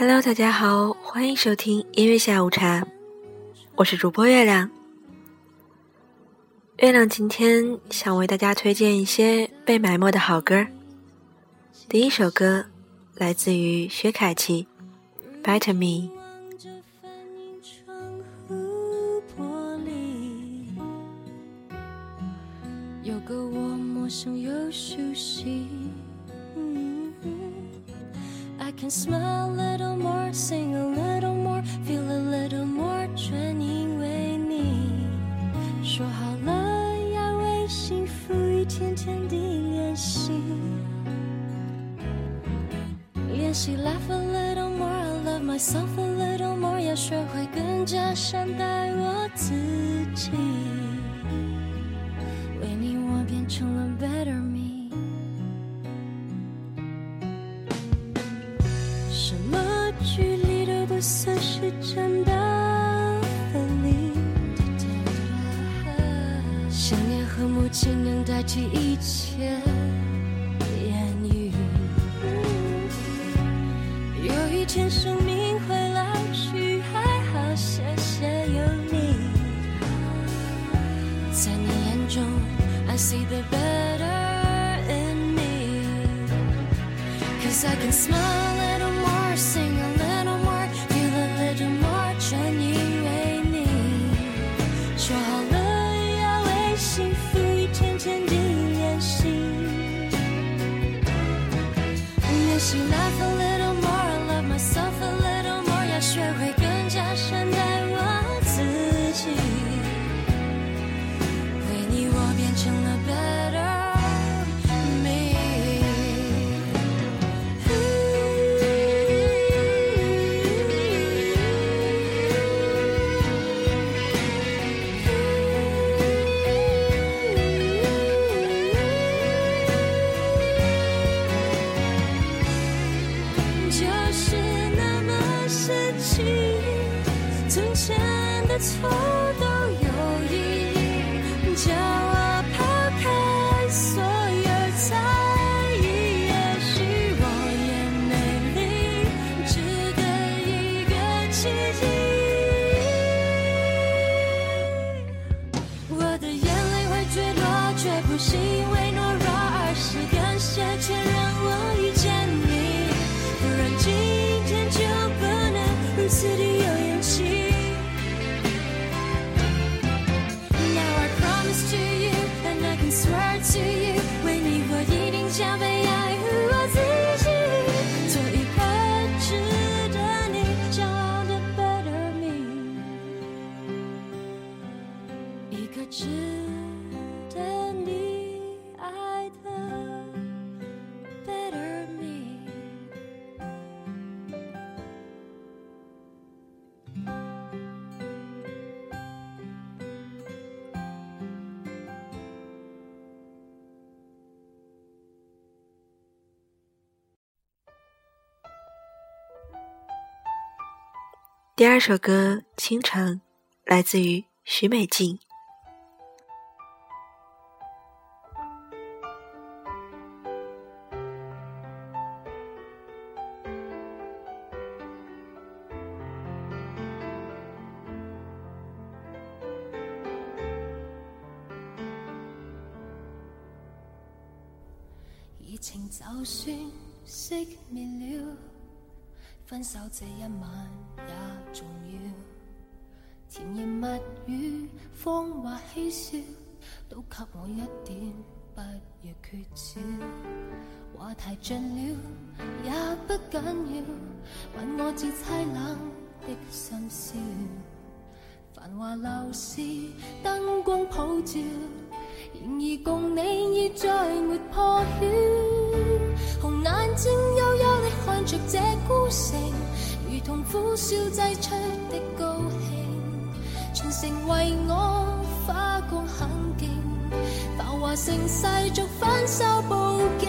Hello，大家好，欢迎收听音乐下午茶，我是主播月亮。月亮今天想为大家推荐一些被埋没的好歌第一首歌来自于薛凯琪，《Better Me》。I can smile a little more, sing a little more, feel a little more，全因为你。说好了要为幸福一天天地练习，练习 laugh a little more, I love myself a little more，要学会更加善待我自己。 生命会老去，还好谢谢有你。在你眼中，I see the better in me，cause I can smile a little more, sing. 第二首歌《清晨》，来自于许美静。热情就算熄灭了，分手这一晚也。重要，甜言蜜语，谎话嬉笑，都给我一点，不要缺少。话题尽了也不紧要，吻我至凄冷的深宵。繁华闹市，灯光普照，然而共你已再没破晓。红眼睛幽幽的看着这孤城。同苦笑挤出的高兴，全城为我花光很劲，豪华盛世逐反手报警，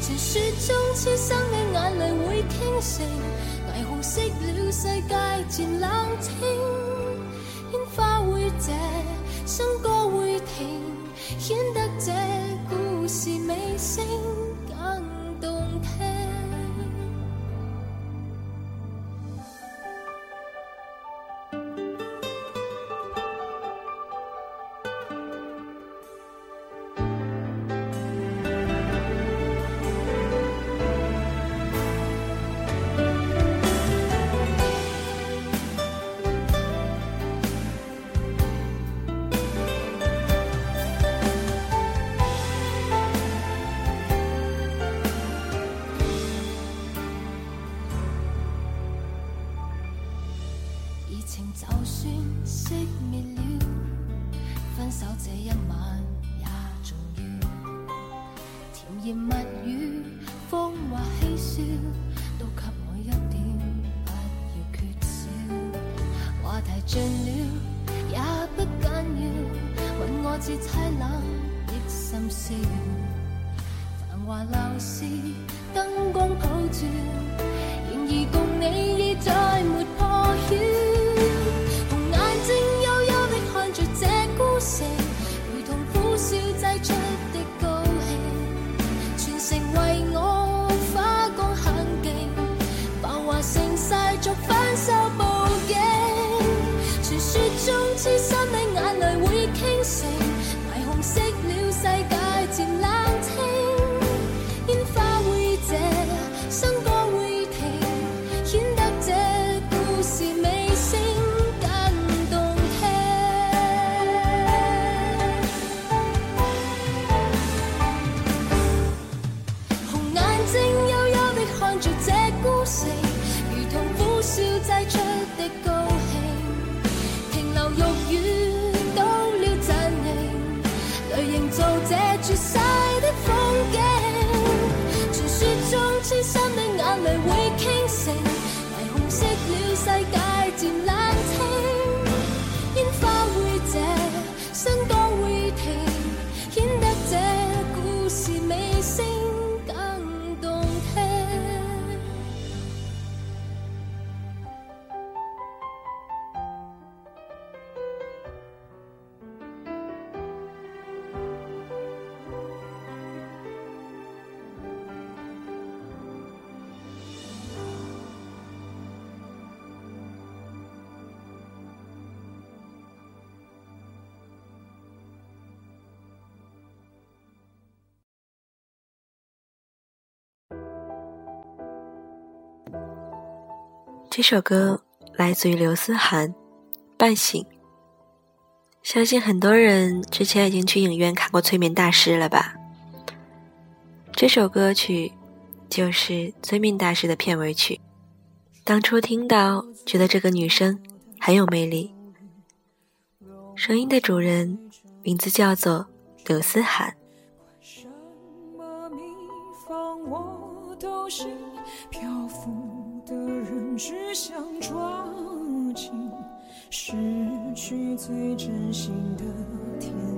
传说中痴心的眼泪会倾城，霓虹熄了世界渐冷清，烟花会谢，笙歌会停，显得这故事尾声更动听。to tu sais 这首歌来自于刘思涵，《半醒》。相信很多人之前已经去影院看过《催眠大师》了吧？这首歌曲就是《催眠大师》的片尾曲。当初听到，觉得这个女生很有魅力。声音的主人名字叫做刘思涵。只想抓紧，失去最真心的天。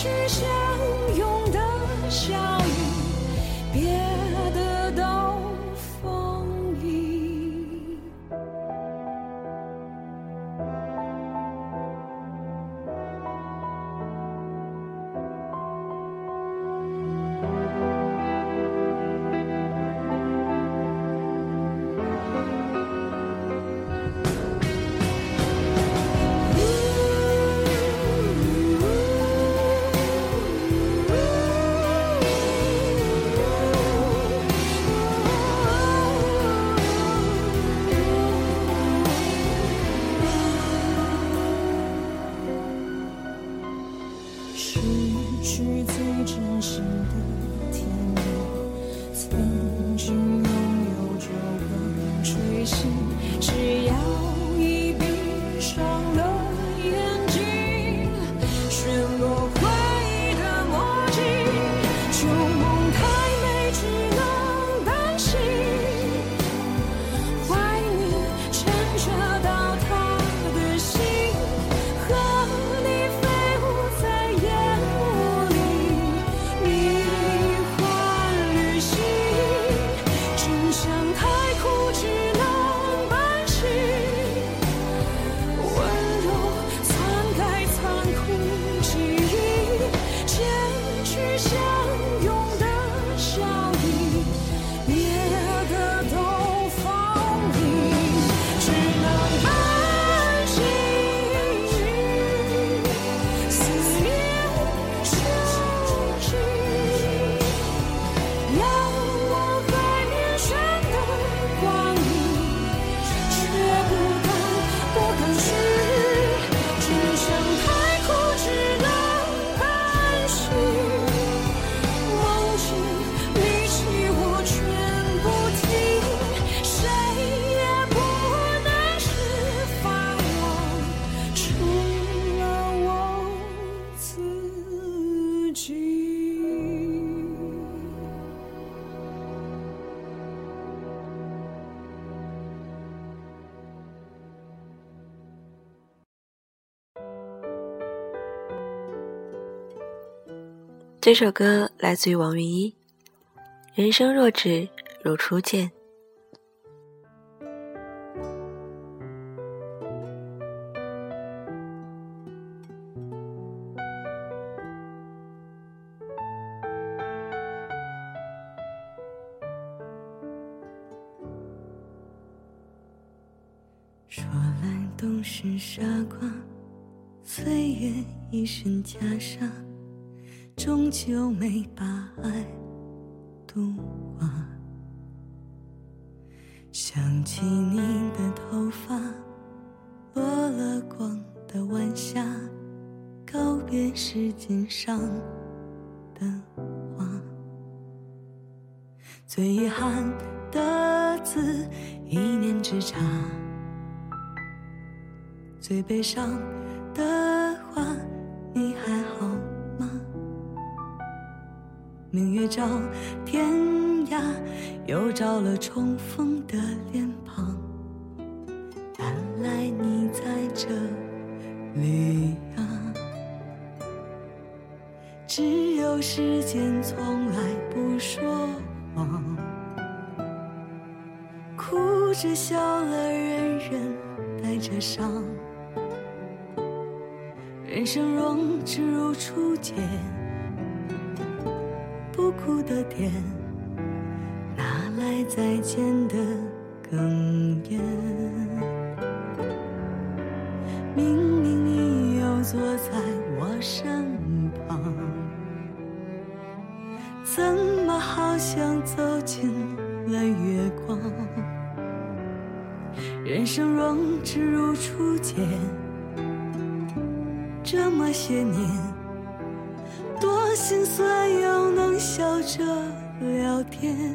去相拥的笑。wonder. 这首歌来自于王云一，《人生若只如初见》。是尖上的花，最遗憾的字一念之差，最悲伤的话，你还好吗？明月照天涯，又照了重逢的脸庞，原来你在这里。时间从来不说谎，哭着笑了，人人带着伤。人生若只如初见，不哭的点，哪来再见的哽咽？明明你又坐在我身旁。怎么好像走进了月光？人生若只如初见，这么些年，多心酸又能笑着聊天。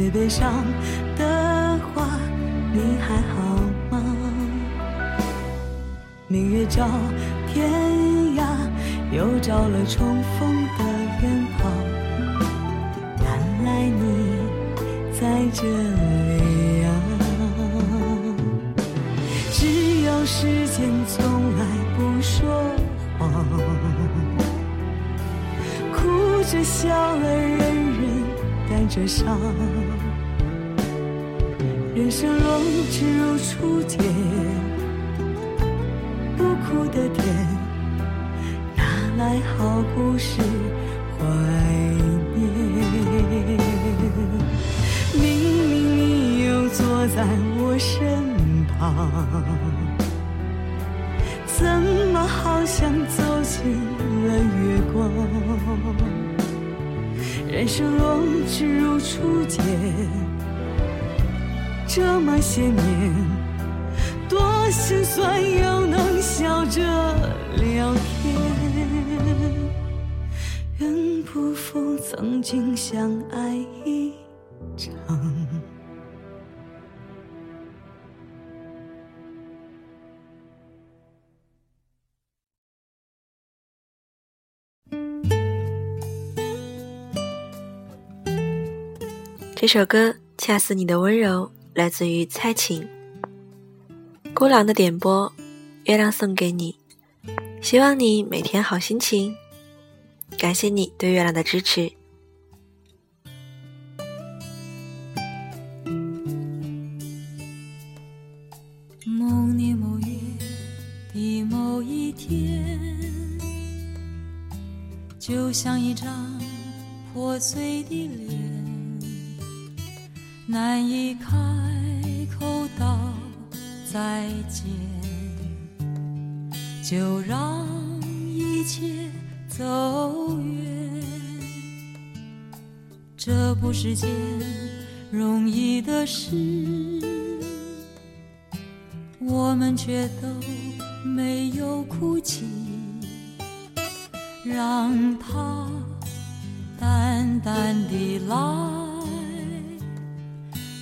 最悲伤的话，你还好吗？明月照天涯，又照了重逢的脸庞。原来你在这里啊！只要时间从来不说谎，哭着笑着，人人带着伤。人生若只如初见，不哭的甜，哪来好故事怀念？明明你又坐在我身旁，怎么好像走进了月光？人生若只如初见。这么些年，多心酸，又能笑着聊天，愿不负曾经相爱一场。这首歌《恰似你的温柔》。来自于蔡琴，孤狼的点播《月亮送给你》，希望你每天好心情。感谢你对月亮的支持。某年某月的某一天，就像一张破碎的脸。难以开口道再见，就让一切走远。这不是件容易的事，我们却都没有哭泣，让它淡淡地老。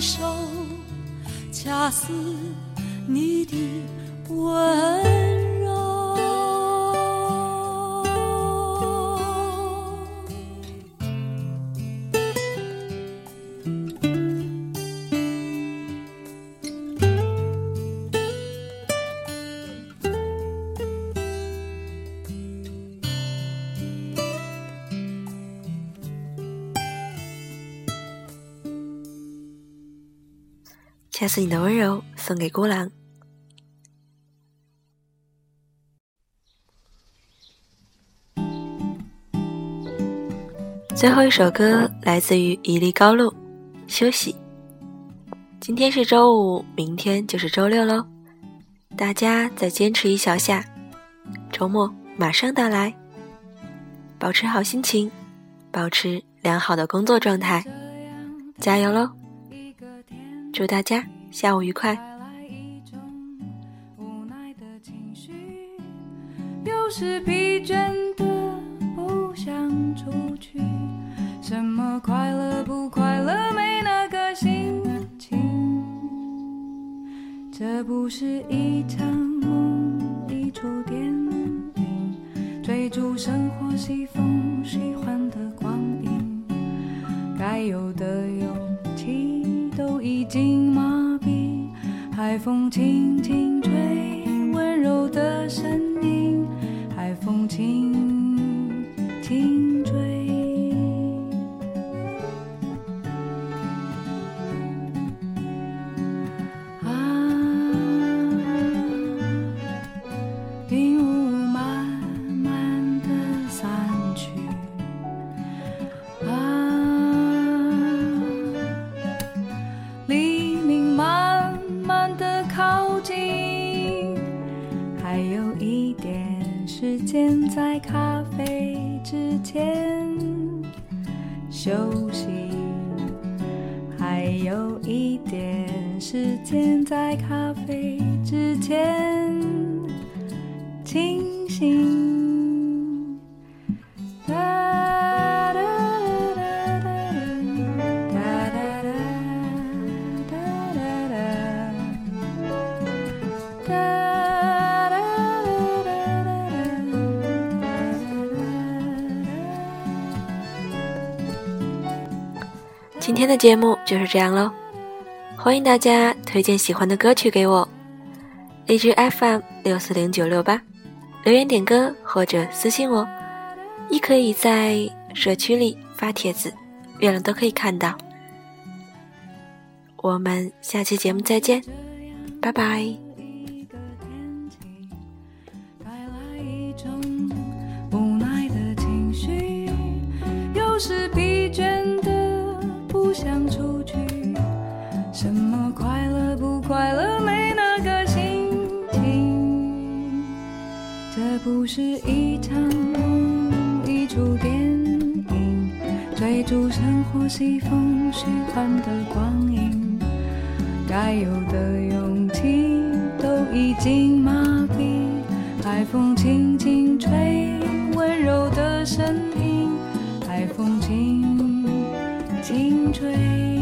手，恰似你的温。下次你的温柔送给孤狼。最后一首歌来自于一粒高露，《休息。今天是周五，明天就是周六喽，大家再坚持一小下，周末马上到来，保持好心情，保持良好的工作状态，加油喽！祝大家下午愉快无奈的情绪有时疲倦的，不想出去什么快乐不快乐没那个心情这不是一场梦一出电影追逐生活西风吹海风轻轻休息，还有一点时间再看。今天的节目就是这样喽，欢迎大家推荐喜欢的歌曲给我，A G F M 六四零九六八，留言点歌或者私信我，亦可以在社区里发帖子，月亮都可以看到。我们下期节目再见，拜拜。的。是疲倦不想出去，什么快乐不快乐没那个心情。这不是一场梦，一出电影，追逐生活西风，虚幻的光影，该有的勇气都已经麻痹。海风轻轻吹，温柔的声音，海风轻。听吹。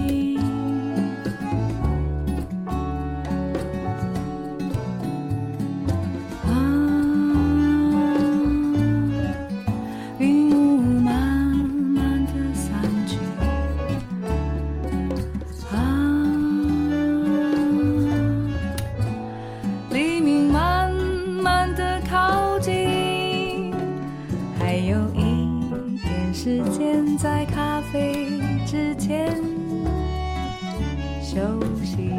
休息，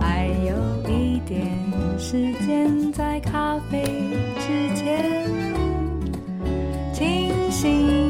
还有一点时间，在咖啡之前清醒。